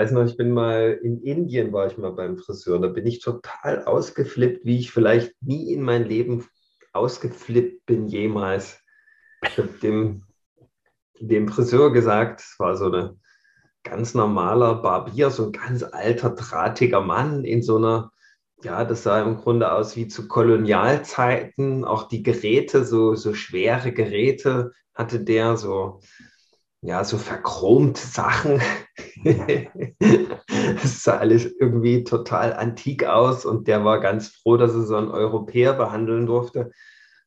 weiß noch, ich bin mal in Indien, war ich mal beim Friseur. Da bin ich total ausgeflippt, wie ich vielleicht nie in mein Leben ausgeflippt bin jemals. Ich habe dem, dem Friseur gesagt, es war so ein ganz normaler Barbier, so ein ganz alter, drahtiger Mann in so einer, ja, das sah im Grunde aus wie zu Kolonialzeiten. Auch die Geräte, so, so schwere Geräte hatte der, so ja, so verchromte Sachen. Es sah alles irgendwie total antik aus und der war ganz froh, dass er so einen Europäer behandeln durfte.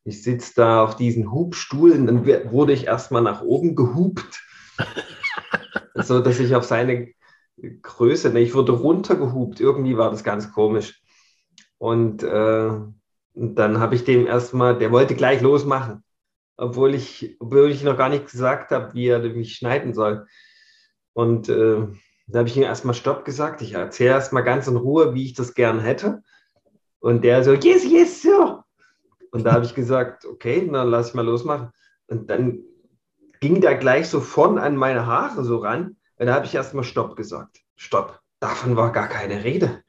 Ich sitze da auf diesen Hubstuhlen, dann wurde ich erstmal nach oben gehupt, so dass ich auf seine Größe, ne, ich wurde runtergehupt, irgendwie war das ganz komisch. Und, äh, und dann habe ich dem erstmal, der wollte gleich losmachen obwohl ich, obwohl ich noch gar nicht gesagt habe, wie er mich schneiden soll. Und äh, da habe ich ihm erstmal Stopp gesagt. Ich erzähle erstmal ganz in Ruhe, wie ich das gern hätte. Und der so, yes, yes, so. Und da habe ich gesagt, okay, dann lass ich mal losmachen. Und dann ging der gleich so von an meine Haare so ran. Und da habe ich erstmal Stopp gesagt. Stopp. Davon war gar keine Rede.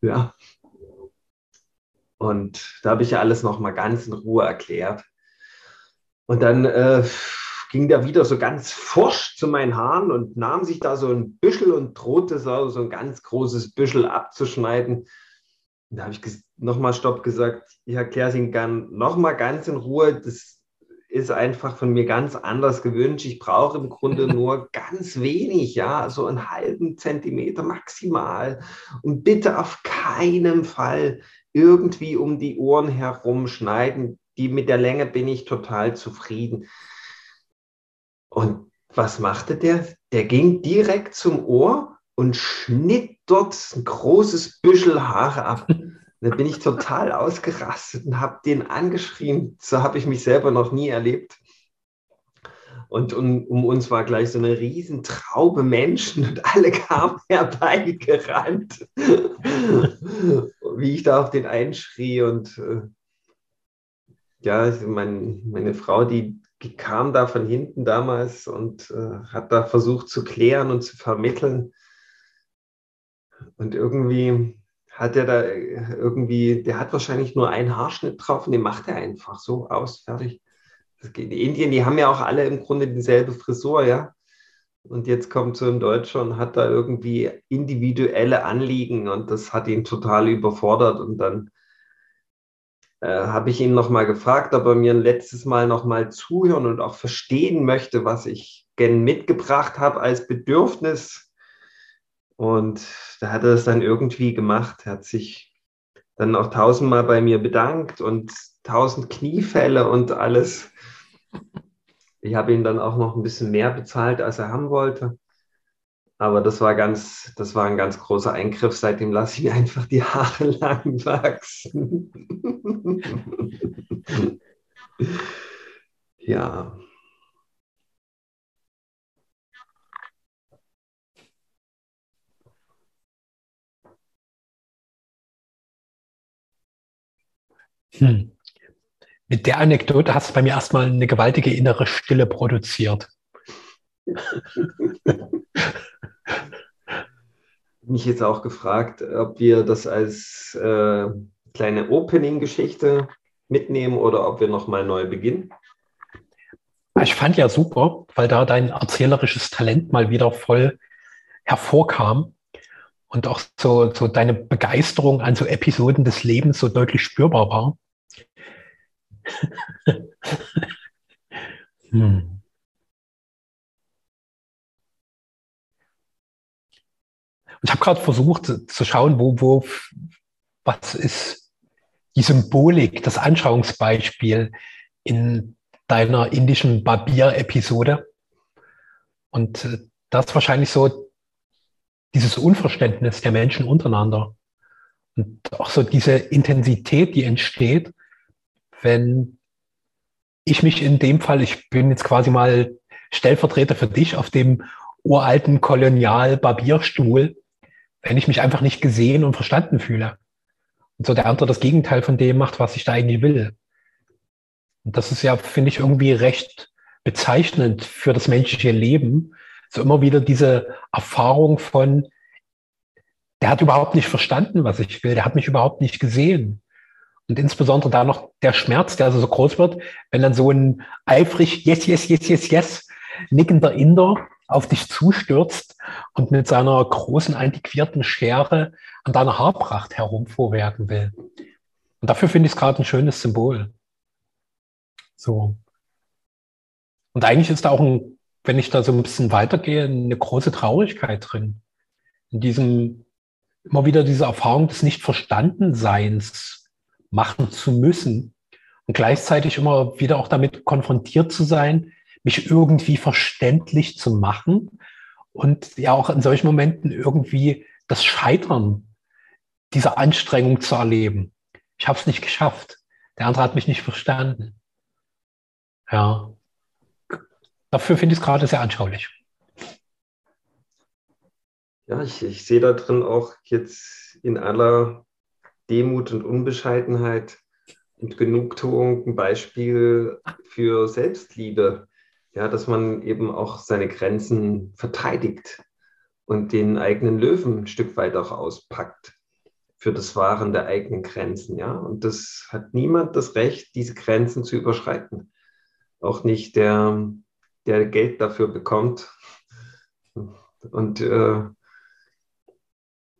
Ja. Und da habe ich ja alles nochmal ganz in Ruhe erklärt. Und dann äh, ging der wieder so ganz forsch zu meinen Haaren und nahm sich da so ein Büschel und drohte so, so ein ganz großes Büschel abzuschneiden. Und da habe ich nochmal Stopp gesagt, ich erkläre es Ihnen gern nochmal ganz in Ruhe. Das ist einfach von mir ganz anders gewünscht. Ich brauche im Grunde nur ganz wenig, ja, so einen halben Zentimeter maximal. Und bitte auf keinen Fall irgendwie um die Ohren herum schneiden die mit der Länge bin ich total zufrieden. Und was machte der? Der ging direkt zum Ohr und schnitt dort ein großes Büschel Haare ab. Da bin ich total ausgerastet und habe den angeschrien. So habe ich mich selber noch nie erlebt. Und um, um, uns war gleich so eine riesen Traube Menschen und alle kamen herbeigerannt, wie ich da auf den einschrie. Und äh, ja, mein, meine Frau, die, kam da von hinten damals und äh, hat da versucht zu klären und zu vermitteln. Und irgendwie hat er da irgendwie, der hat wahrscheinlich nur einen Haarschnitt drauf und den macht er einfach so aus, fertig. Die Indien, die haben ja auch alle im Grunde dieselbe Frisur, ja. Und jetzt kommt so ein Deutscher und hat da irgendwie individuelle Anliegen und das hat ihn total überfordert und dann äh, habe ich ihn nochmal gefragt, ob er mir ein letztes Mal nochmal zuhören und auch verstehen möchte, was ich gern mitgebracht habe als Bedürfnis. Und da hat er es dann irgendwie gemacht. Er hat sich dann auch tausendmal bei mir bedankt und tausend Kniefälle und alles. Ich habe ihn dann auch noch ein bisschen mehr bezahlt, als er haben wollte. Aber das war ganz, das war ein ganz großer Eingriff. Seitdem lasse ich mir einfach die Haare lang wachsen. ja. Hm. Mit der Anekdote hast du bei mir erstmal eine gewaltige innere Stille produziert. mich jetzt auch gefragt, ob wir das als äh, kleine Opening-Geschichte mitnehmen oder ob wir nochmal neu beginnen. Ich fand ja super, weil da dein erzählerisches Talent mal wieder voll hervorkam und auch so, so deine Begeisterung an so Episoden des Lebens so deutlich spürbar war. hm. Ich habe gerade versucht zu schauen, wo, wo, was ist die Symbolik, das Anschauungsbeispiel in deiner indischen Barbier-Episode. Und äh, das ist wahrscheinlich so dieses Unverständnis der Menschen untereinander. Und auch so diese Intensität, die entsteht, wenn ich mich in dem Fall, ich bin jetzt quasi mal Stellvertreter für dich auf dem uralten Kolonial-Barbierstuhl wenn ich mich einfach nicht gesehen und verstanden fühle. Und so der andere das Gegenteil von dem macht, was ich da eigentlich will. Und das ist ja, finde ich, irgendwie recht bezeichnend für das menschliche Leben, So immer wieder diese Erfahrung von, der hat überhaupt nicht verstanden, was ich will, der hat mich überhaupt nicht gesehen. Und insbesondere da noch der Schmerz, der also so groß wird, wenn dann so ein eifrig Yes, yes, yes, yes, yes nickender Inder auf dich zustürzt und mit seiner großen antiquierten Schere an deiner Haarpracht herumvorwerken will. Und dafür finde ich es gerade ein schönes Symbol. So. Und eigentlich ist da auch ein, wenn ich da so ein bisschen weitergehe, eine große Traurigkeit drin. In diesem, immer wieder diese Erfahrung des Nicht-Verstandenseins machen zu müssen und gleichzeitig immer wieder auch damit konfrontiert zu sein, mich irgendwie verständlich zu machen und ja auch in solchen Momenten irgendwie das Scheitern dieser Anstrengung zu erleben. Ich habe es nicht geschafft. Der andere hat mich nicht verstanden. Ja. Dafür finde ich es gerade sehr anschaulich. Ja, ich, ich sehe da drin auch jetzt in aller Demut und Unbescheidenheit und Genugtuung ein Beispiel für Selbstliebe ja, dass man eben auch seine Grenzen verteidigt und den eigenen Löwen ein Stück weit auch auspackt für das Wahren der eigenen Grenzen. Ja, und das hat niemand das Recht, diese Grenzen zu überschreiten. Auch nicht der, der Geld dafür bekommt. Und äh,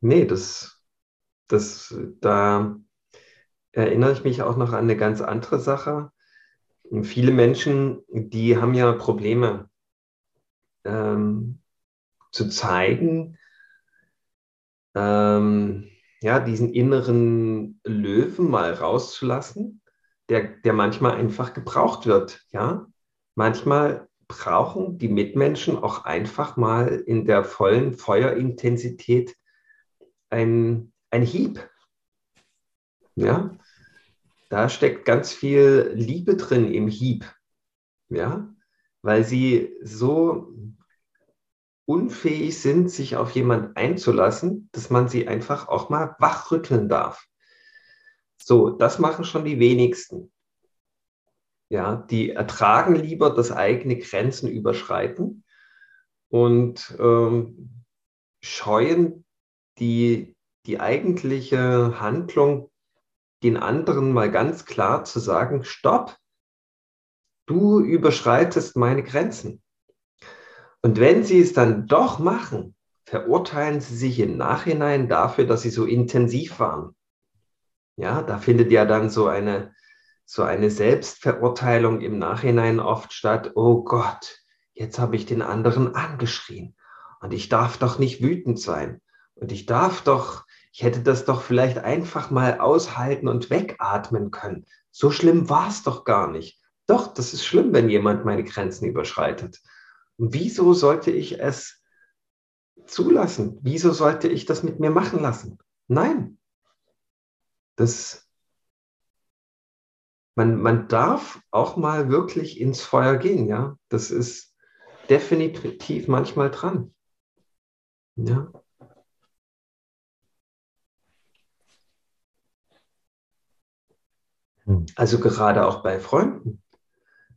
nee, das, das, da erinnere ich mich auch noch an eine ganz andere Sache. Viele Menschen, die haben ja Probleme ähm, zu zeigen, ähm, ja, diesen inneren Löwen mal rauszulassen, der, der manchmal einfach gebraucht wird. Ja? Manchmal brauchen die Mitmenschen auch einfach mal in der vollen Feuerintensität ein, ein Hieb. Ja? Da steckt ganz viel Liebe drin im Hieb. Ja, weil sie so unfähig sind, sich auf jemanden einzulassen, dass man sie einfach auch mal wachrütteln darf. So, das machen schon die wenigsten. Ja, die ertragen lieber das eigene Grenzen überschreiten und ähm, scheuen die, die eigentliche Handlung den anderen mal ganz klar zu sagen, stopp, du überschreitest meine Grenzen. Und wenn sie es dann doch machen, verurteilen sie sich im Nachhinein dafür, dass sie so intensiv waren. Ja, da findet ja dann so eine, so eine Selbstverurteilung im Nachhinein oft statt. Oh Gott, jetzt habe ich den anderen angeschrien. Und ich darf doch nicht wütend sein. Und ich darf doch ich hätte das doch vielleicht einfach mal aushalten und wegatmen können. So schlimm war es doch gar nicht. Doch, das ist schlimm, wenn jemand meine Grenzen überschreitet. Und wieso sollte ich es zulassen? Wieso sollte ich das mit mir machen lassen? Nein. Das, man, man darf auch mal wirklich ins Feuer gehen, ja. Das ist definitiv manchmal dran. Ja. Hm. Also gerade auch bei Freunden.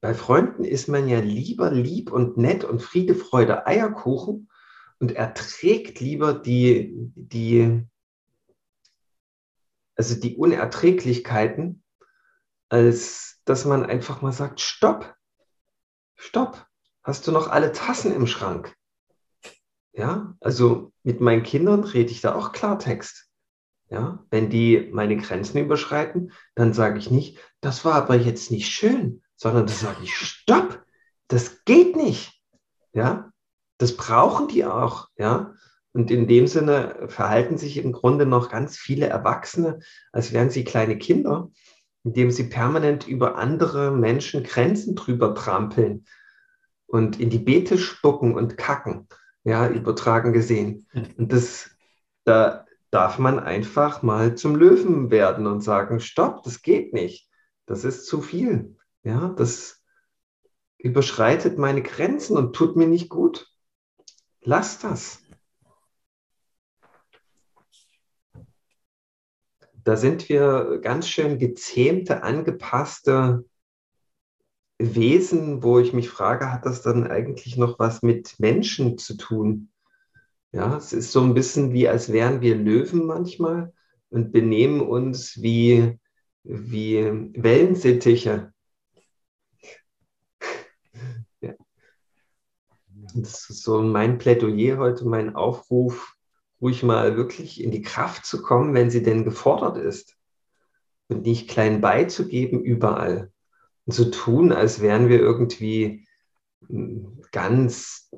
Bei Freunden ist man ja lieber lieb und nett und Friede, Freude, Eierkuchen und erträgt lieber die, die, also die Unerträglichkeiten, als dass man einfach mal sagt, stopp, stopp, hast du noch alle Tassen im Schrank? Ja, also mit meinen Kindern rede ich da auch Klartext. Ja, wenn die meine Grenzen überschreiten, dann sage ich nicht, das war aber jetzt nicht schön, sondern das sage ich, stopp, das geht nicht. Ja, das brauchen die auch. Ja, und in dem Sinne verhalten sich im Grunde noch ganz viele Erwachsene, als wären sie kleine Kinder, indem sie permanent über andere Menschen Grenzen drüber trampeln und in die Beete spucken und kacken. Ja, übertragen gesehen. Hm. Und das, da, darf man einfach mal zum Löwen werden und sagen, stopp, das geht nicht. Das ist zu viel. Ja, das überschreitet meine Grenzen und tut mir nicht gut. Lass das. Da sind wir ganz schön gezähmte, angepasste Wesen, wo ich mich frage, hat das dann eigentlich noch was mit Menschen zu tun? Ja, es ist so ein bisschen wie, als wären wir Löwen manchmal und benehmen uns wie, wie Wellensittiche. ja. Das ist so mein Plädoyer heute, mein Aufruf, ruhig mal wirklich in die Kraft zu kommen, wenn sie denn gefordert ist. Und nicht klein beizugeben überall. Und zu tun, als wären wir irgendwie hm, ganz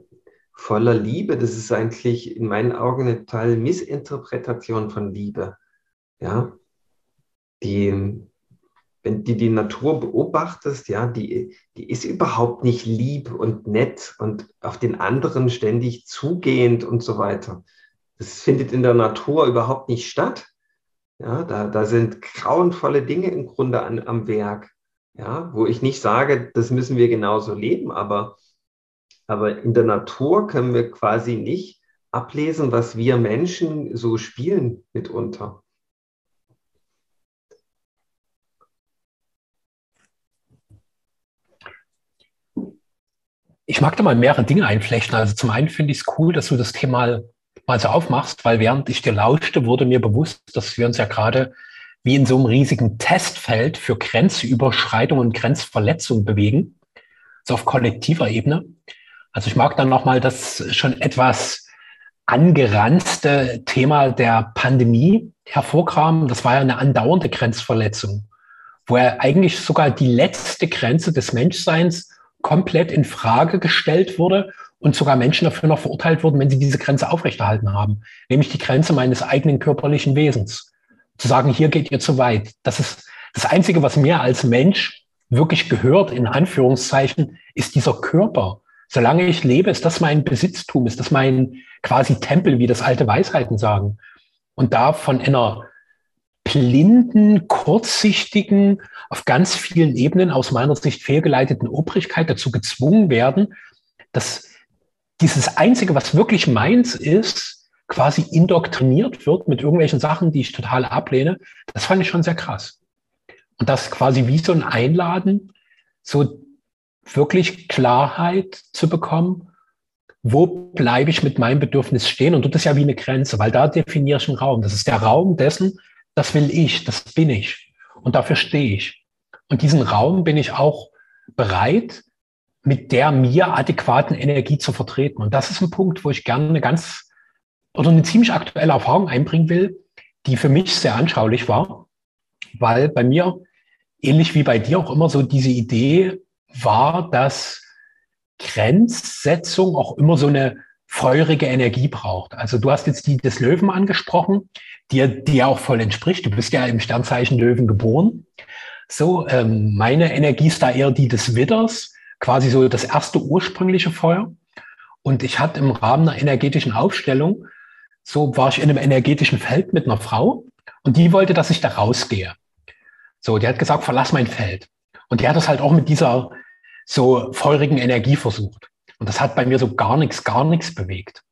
voller Liebe. Das ist eigentlich in meinen Augen eine totale Missinterpretation von Liebe. Ja, die, wenn du die Natur beobachtest, ja, die, die ist überhaupt nicht lieb und nett und auf den anderen ständig zugehend und so weiter. Das findet in der Natur überhaupt nicht statt. Ja, da, da sind grauenvolle Dinge im Grunde an, am Werk. Ja, wo ich nicht sage, das müssen wir genauso leben, aber, aber in der Natur können wir quasi nicht ablesen, was wir Menschen so spielen mitunter. Ich mag da mal mehrere Dinge einflechten. Also zum einen finde ich es cool, dass du das Thema mal so aufmachst, weil während ich dir lauschte, wurde mir bewusst, dass wir uns ja gerade wie in so einem riesigen Testfeld für Grenzüberschreitung und Grenzverletzung bewegen, so auf kollektiver Ebene. Also ich mag dann nochmal das schon etwas angeranzte Thema der Pandemie hervorkramen. Das war ja eine andauernde Grenzverletzung, wo ja eigentlich sogar die letzte Grenze des Menschseins komplett in Frage gestellt wurde und sogar Menschen dafür noch verurteilt wurden, wenn sie diese Grenze aufrechterhalten haben, nämlich die Grenze meines eigenen körperlichen Wesens. Zu sagen, hier geht ihr zu weit. Das ist das Einzige, was mir als Mensch wirklich gehört, in Anführungszeichen, ist dieser Körper. Solange ich lebe, ist das mein Besitztum, ist das mein quasi Tempel, wie das alte Weisheiten sagen. Und da von einer blinden, kurzsichtigen, auf ganz vielen Ebenen aus meiner Sicht fehlgeleiteten Obrigkeit dazu gezwungen werden, dass dieses Einzige, was wirklich meins ist, quasi indoktriniert wird mit irgendwelchen Sachen, die ich total ablehne, das fand ich schon sehr krass. Und das quasi wie so ein Einladen, so wirklich Klarheit zu bekommen, wo bleibe ich mit meinem Bedürfnis stehen? Und das ist ja wie eine Grenze, weil da definiere ich einen Raum. Das ist der Raum dessen, das will ich, das bin ich. Und dafür stehe ich. Und diesen Raum bin ich auch bereit, mit der mir adäquaten Energie zu vertreten. Und das ist ein Punkt, wo ich gerne eine ganz oder eine ziemlich aktuelle Erfahrung einbringen will, die für mich sehr anschaulich war, weil bei mir, ähnlich wie bei dir auch immer so diese Idee war, dass Grenzsetzung auch immer so eine feurige Energie braucht. Also du hast jetzt die des Löwen angesprochen, die dir auch voll entspricht. Du bist ja im Sternzeichen Löwen geboren. So, ähm, meine Energie ist da eher die des Widders, quasi so das erste ursprüngliche Feuer. Und ich hatte im Rahmen einer energetischen Aufstellung, so war ich in einem energetischen Feld mit einer Frau und die wollte, dass ich da rausgehe. So, die hat gesagt, verlass mein Feld. Und die hat das halt auch mit dieser so feurigen Energie versucht. Und das hat bei mir so gar nichts, gar nichts bewegt.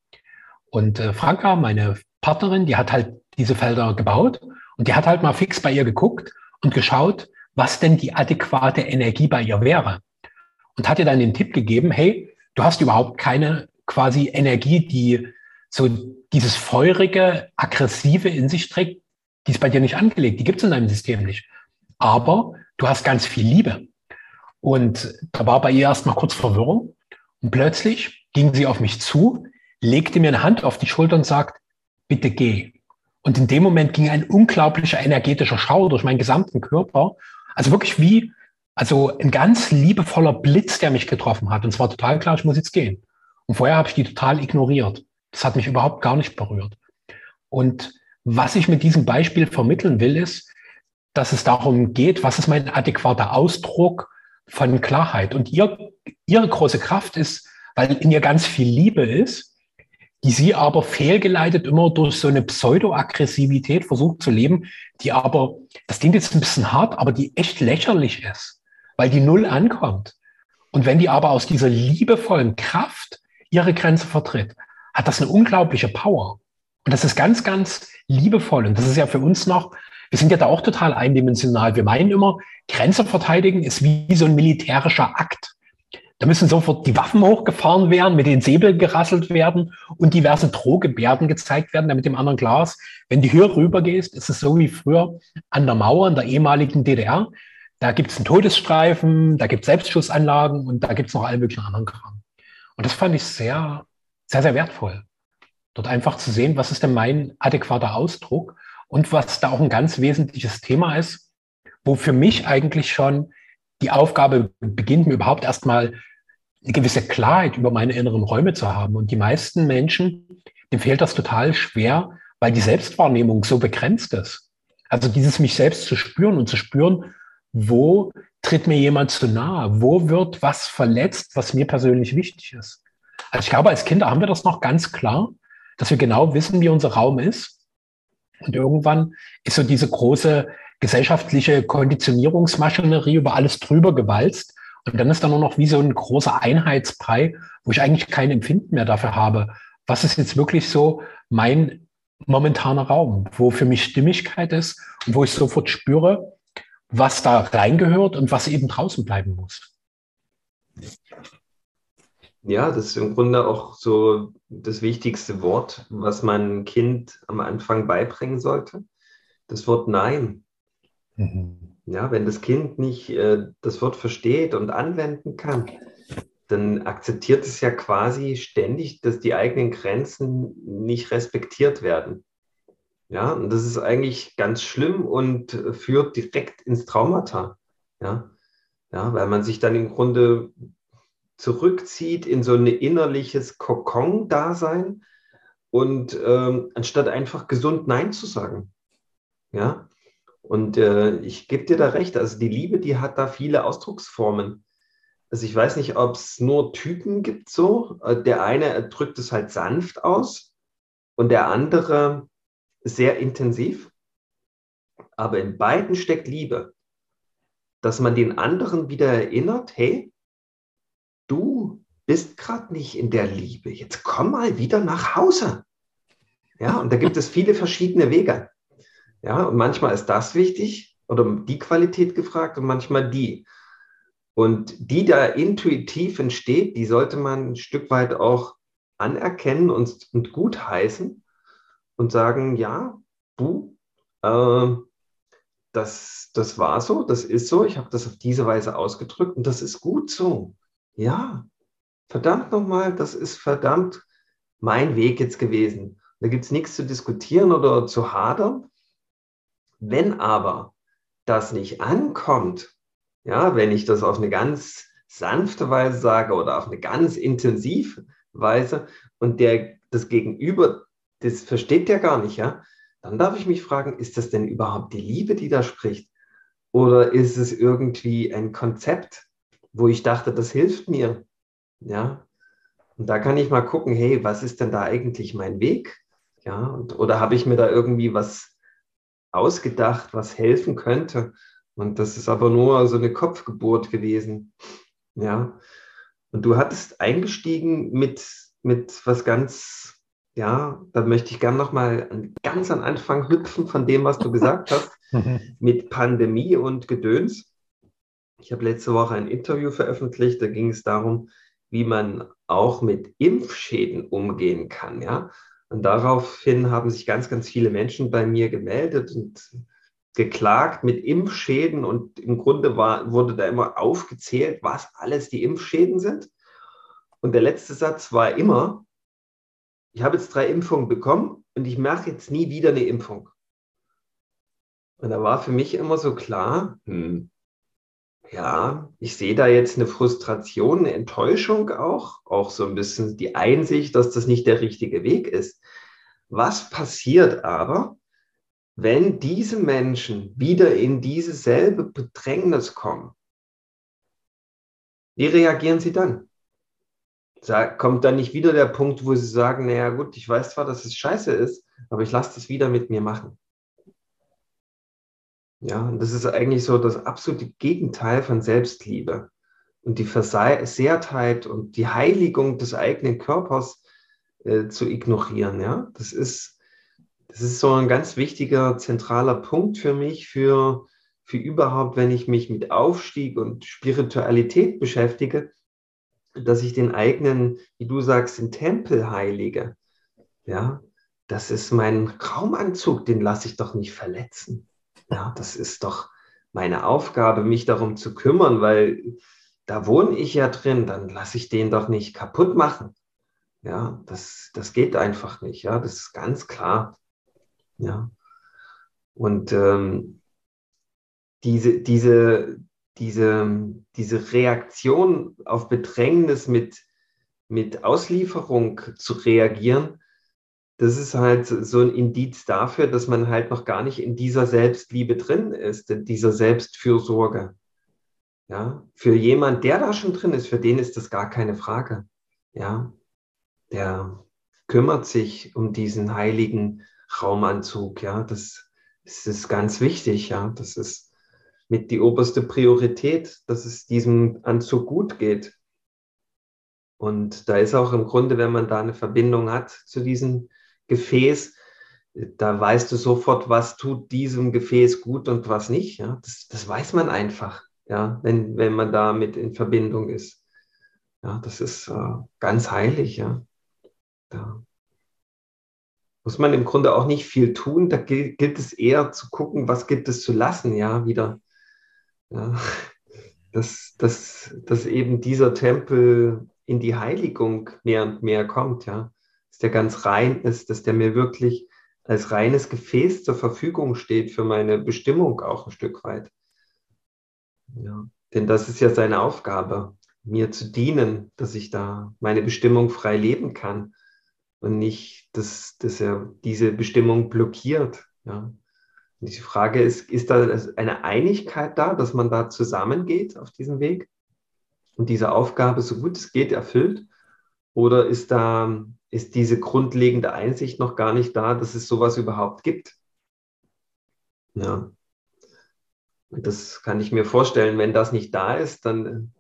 Und äh, Franka, meine Partnerin, die hat halt diese Felder gebaut und die hat halt mal fix bei ihr geguckt und geschaut, was denn die adäquate Energie bei ihr wäre und hat dir dann den Tipp gegeben, hey, du hast überhaupt keine quasi Energie, die so dieses feurige, aggressive in sich trägt, die ist bei dir nicht angelegt, die gibt es in deinem System nicht. Aber du hast ganz viel Liebe. Und da war bei ihr erstmal kurz Verwirrung und plötzlich ging sie auf mich zu, legte mir eine Hand auf die Schulter und sagt, bitte geh. Und in dem Moment ging ein unglaublicher energetischer Schauer durch meinen gesamten Körper. Also wirklich wie, also ein ganz liebevoller Blitz, der mich getroffen hat. Und es war total klar, ich muss jetzt gehen. Und vorher habe ich die total ignoriert. Das hat mich überhaupt gar nicht berührt. Und was ich mit diesem Beispiel vermitteln will, ist, dass es darum geht, was ist mein adäquater Ausdruck von Klarheit. Und ihr, ihre große Kraft ist, weil in ihr ganz viel Liebe ist, die sie aber fehlgeleitet immer durch so eine Pseudo-Aggressivität versucht zu leben, die aber, das klingt jetzt ein bisschen hart, aber die echt lächerlich ist weil die Null ankommt. Und wenn die aber aus dieser liebevollen Kraft ihre Grenze vertritt, hat das eine unglaubliche Power. Und das ist ganz, ganz liebevoll. Und das ist ja für uns noch wir sind ja da auch total eindimensional. Wir meinen immer, Grenze verteidigen ist wie so ein militärischer Akt. Da müssen sofort die Waffen hochgefahren werden, mit den Säbeln gerasselt werden und diverse Drohgebärden gezeigt werden, damit dem anderen klar ist, wenn du hier rüber gehst, ist es so wie früher an der Mauer in der ehemaligen DDR. Da gibt es einen Todesstreifen, da gibt es Selbstschussanlagen und da gibt es noch alle möglichen anderen Kram. Und das fand ich sehr, sehr, sehr wertvoll. Dort einfach zu sehen, was ist denn mein adäquater Ausdruck und was da auch ein ganz wesentliches Thema ist, wo für mich eigentlich schon die Aufgabe beginnt, mir überhaupt erstmal eine gewisse Klarheit über meine inneren Räume zu haben. Und die meisten Menschen, dem fehlt das total schwer, weil die Selbstwahrnehmung so begrenzt ist. Also dieses mich selbst zu spüren und zu spüren, wo tritt mir jemand zu nahe? Wo wird was verletzt, was mir persönlich wichtig ist? Also ich glaube, als Kinder haben wir das noch ganz klar, dass wir genau wissen, wie unser Raum ist. Und irgendwann ist so diese große gesellschaftliche Konditionierungsmaschinerie über alles drüber gewalzt. Und dann ist da nur noch wie so ein großer Einheitsbrei, wo ich eigentlich kein Empfinden mehr dafür habe. Was ist jetzt wirklich so mein momentaner Raum, wo für mich Stimmigkeit ist und wo ich sofort spüre, was da reingehört und was eben draußen bleiben muss. Ja, das ist im Grunde auch so das wichtigste Wort, was man Kind am Anfang beibringen sollte. Das Wort Nein. Mhm. Ja, wenn das Kind nicht äh, das Wort versteht und anwenden kann, dann akzeptiert es ja quasi ständig, dass die eigenen Grenzen nicht respektiert werden. Ja, und das ist eigentlich ganz schlimm und führt direkt ins Traumata. Ja, ja weil man sich dann im Grunde zurückzieht in so ein innerliches Kokon-Dasein und ähm, anstatt einfach gesund Nein zu sagen. Ja, und äh, ich gebe dir da recht, also die Liebe, die hat da viele Ausdrucksformen. Also ich weiß nicht, ob es nur Typen gibt so. Äh, der eine drückt es halt sanft aus und der andere sehr intensiv. Aber in beiden steckt Liebe. Dass man den anderen wieder erinnert, hey, du bist gerade nicht in der Liebe. Jetzt komm mal wieder nach Hause. Ja, und da gibt es viele verschiedene Wege. Ja, und manchmal ist das wichtig oder die Qualität gefragt und manchmal die. Und die da intuitiv entsteht, die sollte man ein Stück weit auch anerkennen und, und gut heißen und sagen, ja, du, äh, das, das war so, das ist so, ich habe das auf diese Weise ausgedrückt und das ist gut so. Ja, verdammt nochmal, das ist verdammt mein Weg jetzt gewesen. Da gibt es nichts zu diskutieren oder zu hadern. Wenn aber das nicht ankommt, ja, wenn ich das auf eine ganz sanfte Weise sage oder auf eine ganz intensive Weise und der, das Gegenüber, das versteht der gar nicht, ja, dann darf ich mich fragen, ist das denn überhaupt die Liebe, die da spricht? Oder ist es irgendwie ein Konzept, wo ich dachte, das hilft mir? Ja, und da kann ich mal gucken, hey, was ist denn da eigentlich mein Weg? Ja, und, oder habe ich mir da irgendwie was ausgedacht, was helfen könnte. Und das ist aber nur so eine Kopfgeburt gewesen. Ja. Und du hattest eingestiegen mit, mit was ganz, ja, da möchte ich gerne nochmal ganz am Anfang hüpfen von dem, was du gesagt hast, mit Pandemie und Gedöns. Ich habe letzte Woche ein Interview veröffentlicht, da ging es darum, wie man auch mit Impfschäden umgehen kann. Ja? Und daraufhin haben sich ganz, ganz viele Menschen bei mir gemeldet und geklagt mit Impfschäden und im Grunde war, wurde da immer aufgezählt, was alles die Impfschäden sind. Und der letzte Satz war immer, ich habe jetzt drei Impfungen bekommen und ich mache jetzt nie wieder eine Impfung. Und da war für mich immer so klar, hm, ja, ich sehe da jetzt eine Frustration, eine Enttäuschung auch, auch so ein bisschen die Einsicht, dass das nicht der richtige Weg ist. Was passiert aber, wenn diese Menschen wieder in diese selbe Bedrängnis kommen? Wie reagieren sie dann? kommt dann nicht wieder der Punkt, wo sie sagen, naja gut, ich weiß zwar, dass es scheiße ist, aber ich lasse das wieder mit mir machen. Ja, das ist eigentlich so das absolute Gegenteil von Selbstliebe. Und die Versehrtheit und die Heiligung des eigenen Körpers äh, zu ignorieren. Ja, das ist, das ist so ein ganz wichtiger, zentraler Punkt für mich, für, für überhaupt, wenn ich mich mit Aufstieg und Spiritualität beschäftige, dass ich den eigenen, wie du sagst, den Tempel heilige. Ja, das ist mein Raumanzug, den lasse ich doch nicht verletzen. Ja, das ist doch meine Aufgabe, mich darum zu kümmern, weil da wohne ich ja drin, dann lasse ich den doch nicht kaputt machen. Ja, das, das geht einfach nicht. Ja, das ist ganz klar. Ja. Und ähm, diese, diese, diese, diese Reaktion auf Bedrängnis mit, mit Auslieferung zu reagieren, das ist halt so ein Indiz dafür, dass man halt noch gar nicht in dieser Selbstliebe drin ist, in dieser Selbstfürsorge. Ja, für jemand, der da schon drin ist, für den ist das gar keine Frage. Ja, der kümmert sich um diesen heiligen Raumanzug. Ja, das, das ist ganz wichtig. Ja, das ist mit die oberste Priorität, dass es diesem Anzug gut geht. Und da ist auch im Grunde, wenn man da eine Verbindung hat zu diesem Gefäß, da weißt du sofort, was tut diesem Gefäß gut und was nicht. Ja? Das, das weiß man einfach, ja? wenn, wenn man damit in Verbindung ist. Ja, das ist äh, ganz heilig. Ja? Da muss man im Grunde auch nicht viel tun. Da gilt, gilt es eher zu gucken, was gibt es zu lassen, ja, wieder. Ja, dass, dass, dass eben dieser Tempel in die Heiligung mehr und mehr kommt, ja. Dass der ganz rein ist, dass der mir wirklich als reines Gefäß zur Verfügung steht für meine Bestimmung auch ein Stück weit. Ja, denn das ist ja seine Aufgabe, mir zu dienen, dass ich da meine Bestimmung frei leben kann und nicht, dass, dass er diese Bestimmung blockiert. Ja. Und die Frage ist, ist da eine Einigkeit da, dass man da zusammengeht auf diesem Weg und diese Aufgabe so gut es geht erfüllt? Oder ist da, ist diese grundlegende Einsicht noch gar nicht da, dass es sowas überhaupt gibt? Ja. Und das kann ich mir vorstellen, wenn das nicht da ist, dann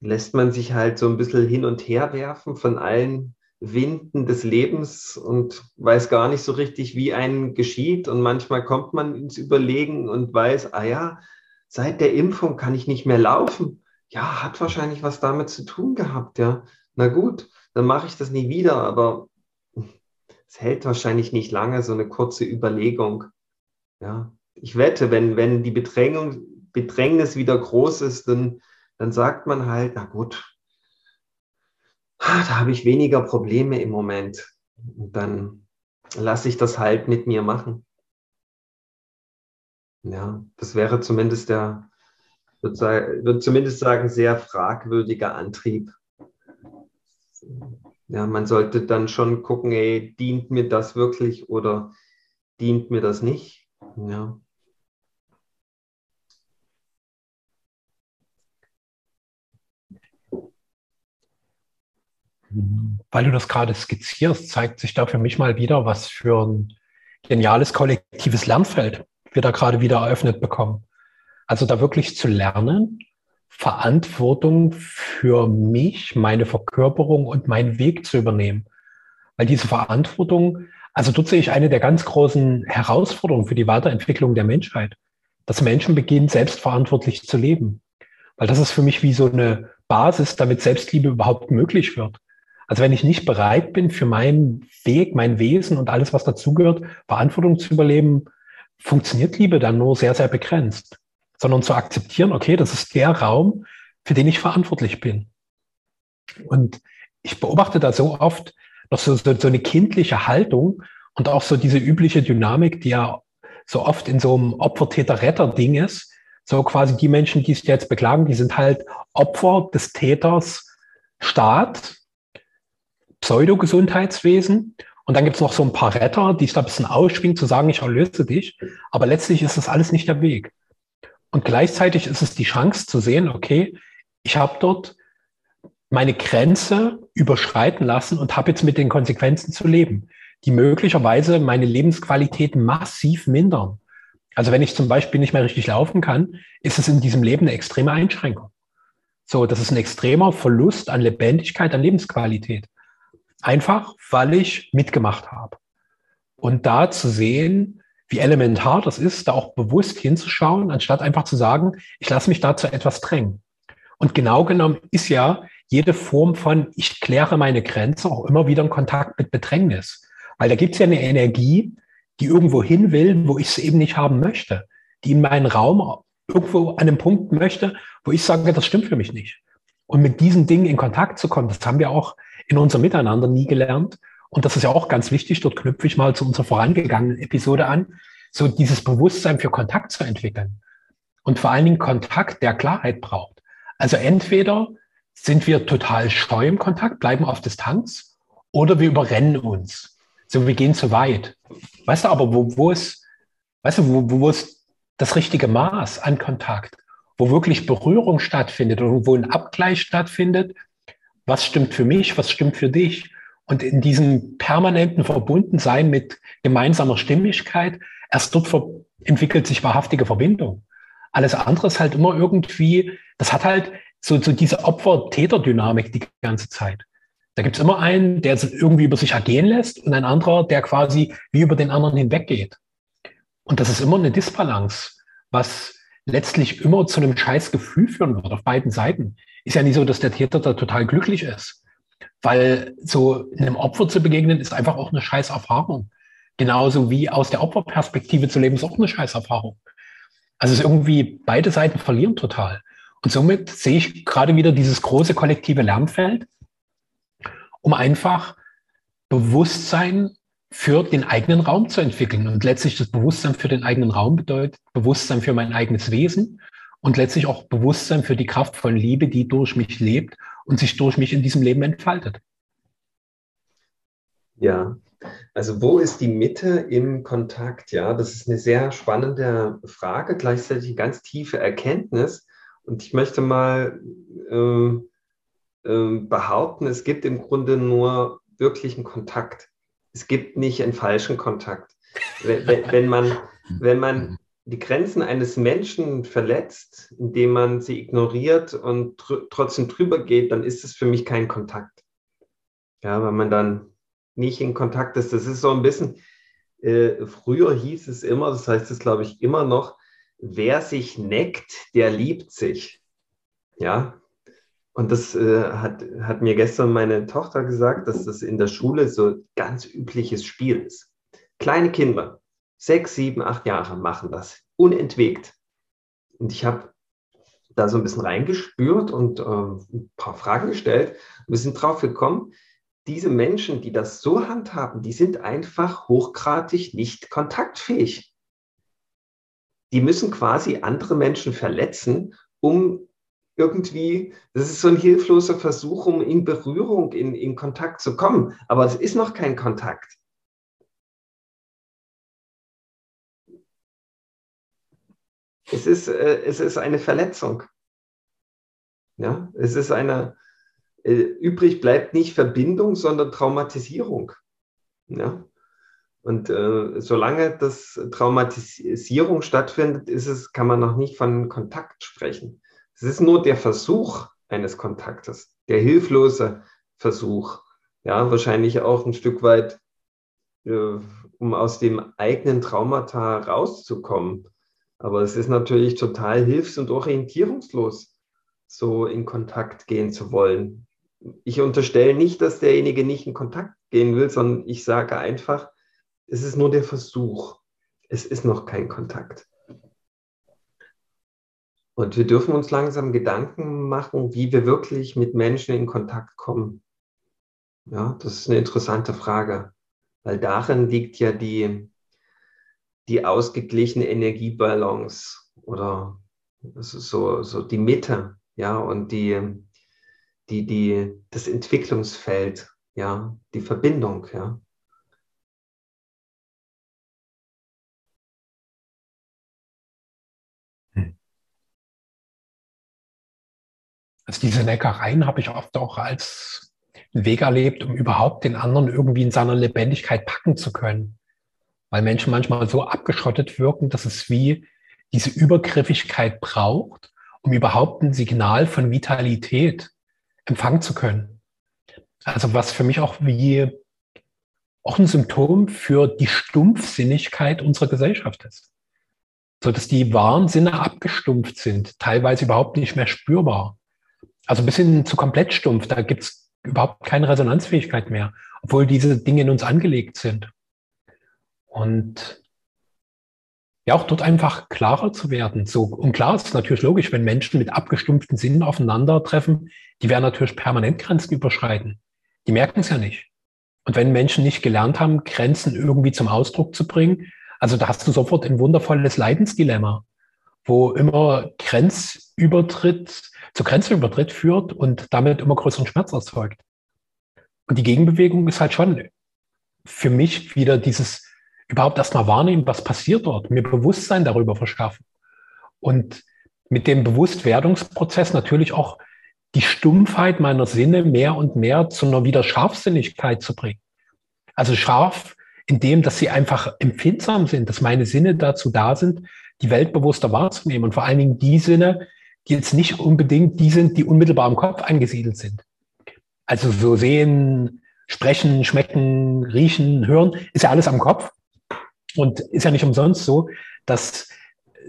lässt man sich halt so ein bisschen hin und her werfen von allen Winden des Lebens und weiß gar nicht so richtig, wie einem geschieht. Und manchmal kommt man ins Überlegen und weiß, ah ja, seit der Impfung kann ich nicht mehr laufen. Ja, hat wahrscheinlich was damit zu tun gehabt, ja. Na gut, dann mache ich das nie wieder, aber es hält wahrscheinlich nicht lange, so eine kurze Überlegung. Ja, ich wette, wenn, wenn die Bedrängung, Bedrängnis wieder groß ist, dann, dann sagt man halt, na gut, da habe ich weniger Probleme im Moment. Und dann lasse ich das halt mit mir machen. Ja, das wäre zumindest der, würde würd zumindest sagen, sehr fragwürdiger Antrieb. Ja, man sollte dann schon gucken, ey, dient mir das wirklich oder dient mir das nicht? Ja. Weil du das gerade skizzierst, zeigt sich da für mich mal wieder, was für ein geniales kollektives Lernfeld wir da gerade wieder eröffnet bekommen. Also da wirklich zu lernen, Verantwortung für mich, meine Verkörperung und meinen Weg zu übernehmen. Weil diese Verantwortung, also dort sehe ich eine der ganz großen Herausforderungen für die Weiterentwicklung der Menschheit, dass Menschen beginnen, selbstverantwortlich zu leben. Weil das ist für mich wie so eine Basis, damit Selbstliebe überhaupt möglich wird. Also wenn ich nicht bereit bin, für meinen Weg, mein Wesen und alles, was dazugehört, Verantwortung zu überleben, funktioniert Liebe dann nur sehr, sehr begrenzt. Sondern zu akzeptieren, okay, das ist der Raum, für den ich verantwortlich bin. Und ich beobachte da so oft noch so, so, so eine kindliche Haltung und auch so diese übliche Dynamik, die ja so oft in so einem Opfer-Täter-Retter-Ding ist. So quasi die Menschen, die sich jetzt beklagen, die sind halt Opfer des Täters Staat Pseudogesundheitswesen. Und dann gibt es noch so ein paar Retter, die sich da ein bisschen ausschwingen, zu sagen, ich erlöse dich. Aber letztlich ist das alles nicht der Weg. Und gleichzeitig ist es die Chance zu sehen, okay, ich habe dort meine Grenze überschreiten lassen und habe jetzt mit den Konsequenzen zu leben, die möglicherweise meine Lebensqualität massiv mindern. Also wenn ich zum Beispiel nicht mehr richtig laufen kann, ist es in diesem Leben eine extreme Einschränkung. So, das ist ein extremer Verlust an Lebendigkeit, an Lebensqualität. Einfach, weil ich mitgemacht habe. Und da zu sehen, wie elementar das ist, da auch bewusst hinzuschauen, anstatt einfach zu sagen, ich lasse mich dazu etwas drängen. Und genau genommen ist ja jede Form von, ich kläre meine Grenze auch immer wieder in Kontakt mit Bedrängnis. Weil da gibt es ja eine Energie, die irgendwo hin will, wo ich es eben nicht haben möchte, die in meinen Raum irgendwo an einem Punkt möchte, wo ich sage, das stimmt für mich nicht. Und mit diesen Dingen in Kontakt zu kommen, das haben wir auch in unserem Miteinander nie gelernt. Und das ist ja auch ganz wichtig, dort knüpfe ich mal zu unserer vorangegangenen Episode an, so dieses Bewusstsein für Kontakt zu entwickeln. Und vor allen Dingen Kontakt, der Klarheit braucht. Also entweder sind wir total scheu im Kontakt, bleiben auf Distanz, oder wir überrennen uns. So, wir gehen zu weit. Weißt du aber, wo, wo ist, weißt du, wo, wo ist das richtige Maß an Kontakt? Wo wirklich Berührung stattfindet und wo ein Abgleich stattfindet? Was stimmt für mich? Was stimmt für dich? Und in diesem permanenten Verbundensein mit gemeinsamer Stimmigkeit, erst dort entwickelt sich wahrhaftige Verbindung. Alles andere ist halt immer irgendwie, das hat halt so, so diese Opfer-Täter-Dynamik die ganze Zeit. Da gibt's immer einen, der irgendwie über sich ergehen lässt und ein anderer, der quasi wie über den anderen hinweggeht. Und das ist immer eine Disbalance, was letztlich immer zu einem scheiß Gefühl führen wird auf beiden Seiten. Ist ja nicht so, dass der Täter da total glücklich ist. Weil so einem Opfer zu begegnen, ist einfach auch eine scheiß Erfahrung. Genauso wie aus der Opferperspektive zu leben, ist auch eine scheiß Erfahrung. Also es ist irgendwie, beide Seiten verlieren total. Und somit sehe ich gerade wieder dieses große kollektive Lernfeld, um einfach Bewusstsein für den eigenen Raum zu entwickeln. Und letztlich das Bewusstsein für den eigenen Raum bedeutet Bewusstsein für mein eigenes Wesen und letztlich auch Bewusstsein für die Kraft von Liebe, die durch mich lebt und sich durch mich in diesem Leben entfaltet. Ja, also wo ist die Mitte im Kontakt? Ja, das ist eine sehr spannende Frage, gleichzeitig eine ganz tiefe Erkenntnis. Und ich möchte mal äh, äh, behaupten, es gibt im Grunde nur wirklichen Kontakt. Es gibt nicht einen falschen Kontakt. Wenn, wenn, man, wenn man die Grenzen eines Menschen verletzt, indem man sie ignoriert und tr trotzdem drüber geht, dann ist es für mich kein Kontakt. Ja, weil man dann nicht in Kontakt ist. Das ist so ein bisschen, äh, früher hieß es immer, das heißt es glaube ich immer noch, wer sich neckt, der liebt sich. Ja, und das äh, hat, hat mir gestern meine Tochter gesagt, dass das in der Schule so ganz übliches Spiel ist. Kleine Kinder, sechs, sieben, acht Jahre machen das unentwegt. Und ich habe da so ein bisschen reingespürt und äh, ein paar Fragen gestellt. Wir sind drauf gekommen, diese Menschen, die das so handhaben, die sind einfach hochgradig nicht kontaktfähig. Die müssen quasi andere Menschen verletzen, um irgendwie, das ist so ein hilfloser Versuch, um in Berührung, in, in Kontakt zu kommen. Aber es ist noch kein Kontakt. Es ist, äh, es ist eine Verletzung. Ja, es ist eine, äh, übrig bleibt nicht Verbindung, sondern Traumatisierung. Ja? Und äh, solange das Traumatisierung stattfindet, ist es, kann man noch nicht von Kontakt sprechen. Es ist nur der Versuch eines Kontaktes, der hilflose Versuch. Ja, wahrscheinlich auch ein Stück weit, äh, um aus dem eigenen Traumata rauszukommen. Aber es ist natürlich total hilfs- und orientierungslos, so in Kontakt gehen zu wollen ich unterstelle nicht, dass derjenige nicht in Kontakt gehen will, sondern ich sage einfach, es ist nur der Versuch. Es ist noch kein Kontakt. Und wir dürfen uns langsam Gedanken machen, wie wir wirklich mit Menschen in Kontakt kommen. Ja, das ist eine interessante Frage, weil darin liegt ja die, die ausgeglichene Energiebalance oder so, so die Mitte, ja, und die, die, die, das Entwicklungsfeld, ja, die Verbindung, ja. Hm. Also diese Neckereien habe ich oft auch als Weg erlebt, um überhaupt den anderen irgendwie in seiner Lebendigkeit packen zu können. Weil Menschen manchmal so abgeschottet wirken, dass es wie diese Übergriffigkeit braucht, um überhaupt ein Signal von Vitalität empfangen zu können. Also was für mich auch wie auch ein Symptom für die Stumpfsinnigkeit unserer Gesellschaft ist. So dass die wahren Sinne abgestumpft sind, teilweise überhaupt nicht mehr spürbar. Also bis hin zu komplett stumpf, da gibt es überhaupt keine Resonanzfähigkeit mehr, obwohl diese Dinge in uns angelegt sind. Und ja, auch dort einfach klarer zu werden. So, und klar ist natürlich logisch, wenn Menschen mit abgestumpften Sinnen aufeinandertreffen, die werden natürlich permanent Grenzen überschreiten. Die merken es ja nicht. Und wenn Menschen nicht gelernt haben, Grenzen irgendwie zum Ausdruck zu bringen, also da hast du sofort ein wundervolles Leidensdilemma, wo immer Grenzübertritt zu Grenzübertritt führt und damit immer größeren Schmerz erzeugt. Und die Gegenbewegung ist halt schon für mich wieder dieses überhaupt erstmal wahrnehmen, was passiert dort, mir Bewusstsein darüber verschaffen. Und mit dem Bewusstwerdungsprozess natürlich auch die Stumpfheit meiner Sinne mehr und mehr zu einer wieder Scharfsinnigkeit zu bringen. Also scharf in dem, dass sie einfach empfindsam sind, dass meine Sinne dazu da sind, die Welt bewusster wahrzunehmen und vor allen Dingen die Sinne, die jetzt nicht unbedingt die sind, die unmittelbar im Kopf angesiedelt sind. Also so sehen, sprechen, schmecken, riechen, hören, ist ja alles am Kopf. Und ist ja nicht umsonst so, dass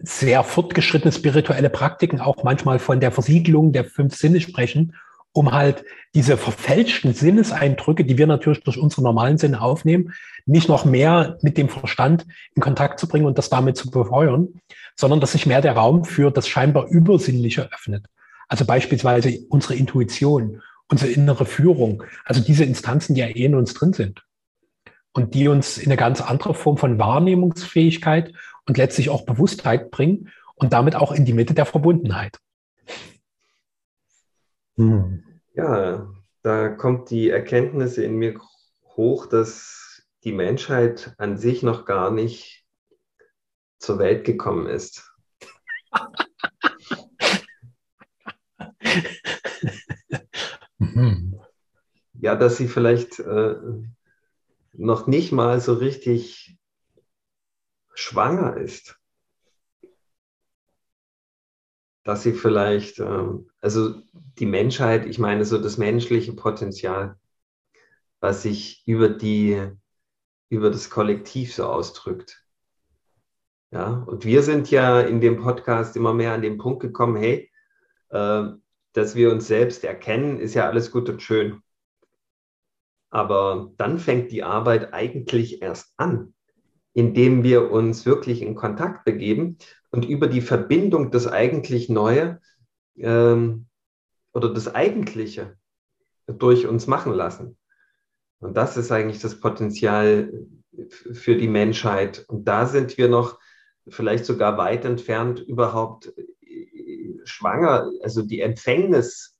sehr fortgeschrittene spirituelle Praktiken auch manchmal von der Versiegelung der fünf Sinne sprechen, um halt diese verfälschten Sinneseindrücke, die wir natürlich durch unsere normalen Sinne aufnehmen, nicht noch mehr mit dem Verstand in Kontakt zu bringen und das damit zu befeuern, sondern dass sich mehr der Raum für das scheinbar Übersinnliche öffnet. Also beispielsweise unsere Intuition, unsere innere Führung, also diese Instanzen, die ja eh in uns drin sind und die uns in eine ganz andere Form von Wahrnehmungsfähigkeit und letztlich auch Bewusstheit bringen und damit auch in die Mitte der Verbundenheit. Hm. Ja, da kommt die Erkenntnis in mir hoch, dass die Menschheit an sich noch gar nicht zur Welt gekommen ist. Mhm. Ja, dass sie vielleicht äh, noch nicht mal so richtig schwanger ist. Dass sie vielleicht, ähm, also die Menschheit, ich meine so das menschliche Potenzial, was sich über die, über das Kollektiv so ausdrückt. Ja, und wir sind ja in dem Podcast immer mehr an den Punkt gekommen, hey, äh, dass wir uns selbst erkennen, ist ja alles gut und schön. Aber dann fängt die Arbeit eigentlich erst an, indem wir uns wirklich in Kontakt begeben und über die Verbindung das eigentlich Neue ähm, oder das Eigentliche durch uns machen lassen. Und das ist eigentlich das Potenzial für die Menschheit. Und da sind wir noch vielleicht sogar weit entfernt, überhaupt schwanger, also die Empfängnis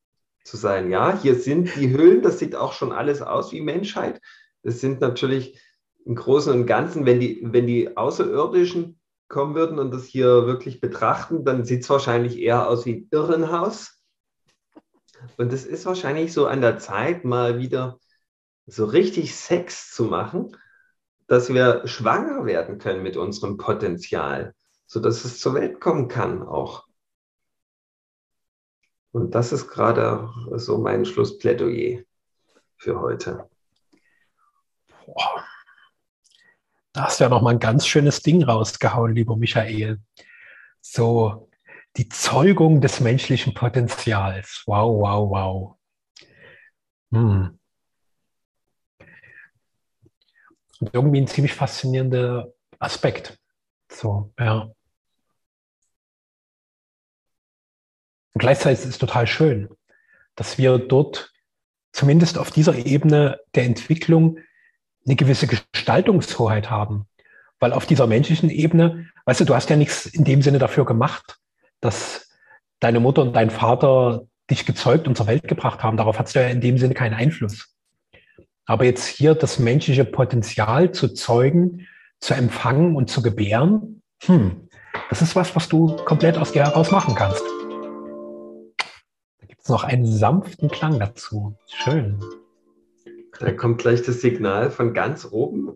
zu sein. Ja, hier sind die Höhlen, das sieht auch schon alles aus wie Menschheit. Das sind natürlich im Großen und Ganzen, wenn die, wenn die Außerirdischen kommen würden und das hier wirklich betrachten, dann sieht es wahrscheinlich eher aus wie ein Irrenhaus. Und es ist wahrscheinlich so an der Zeit, mal wieder so richtig Sex zu machen, dass wir schwanger werden können mit unserem Potenzial, sodass es zur Welt kommen kann auch. Und das ist gerade so mein Schlussplädoyer für heute. Boah. Da hast du ja nochmal ein ganz schönes Ding rausgehauen, lieber Michael. So, die Zeugung des menschlichen Potenzials. Wow, wow, wow. Hm. Und irgendwie ein ziemlich faszinierender Aspekt. So, ja. Und gleichzeitig ist es total schön, dass wir dort zumindest auf dieser Ebene der Entwicklung eine gewisse Gestaltungshoheit haben. Weil auf dieser menschlichen Ebene, weißt du, du hast ja nichts in dem Sinne dafür gemacht, dass deine Mutter und dein Vater dich gezeugt und zur Welt gebracht haben. Darauf hast du ja in dem Sinne keinen Einfluss. Aber jetzt hier das menschliche Potenzial zu zeugen, zu empfangen und zu gebären, hm, das ist was, was du komplett aus dir heraus machen kannst noch einen sanften Klang dazu. Schön. Da kommt gleich das Signal von ganz oben.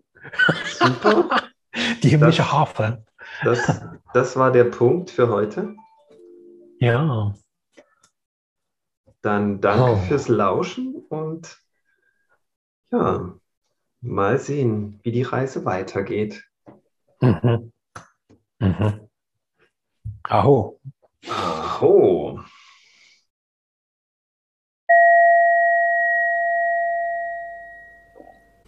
Super. Die himmlische das, Harfe. Das, das war der Punkt für heute. Ja. Dann danke oh. fürs Lauschen und ja, Mal sehen, wie die Reise weitergeht. Mhm. Mhm. Aho. Aho.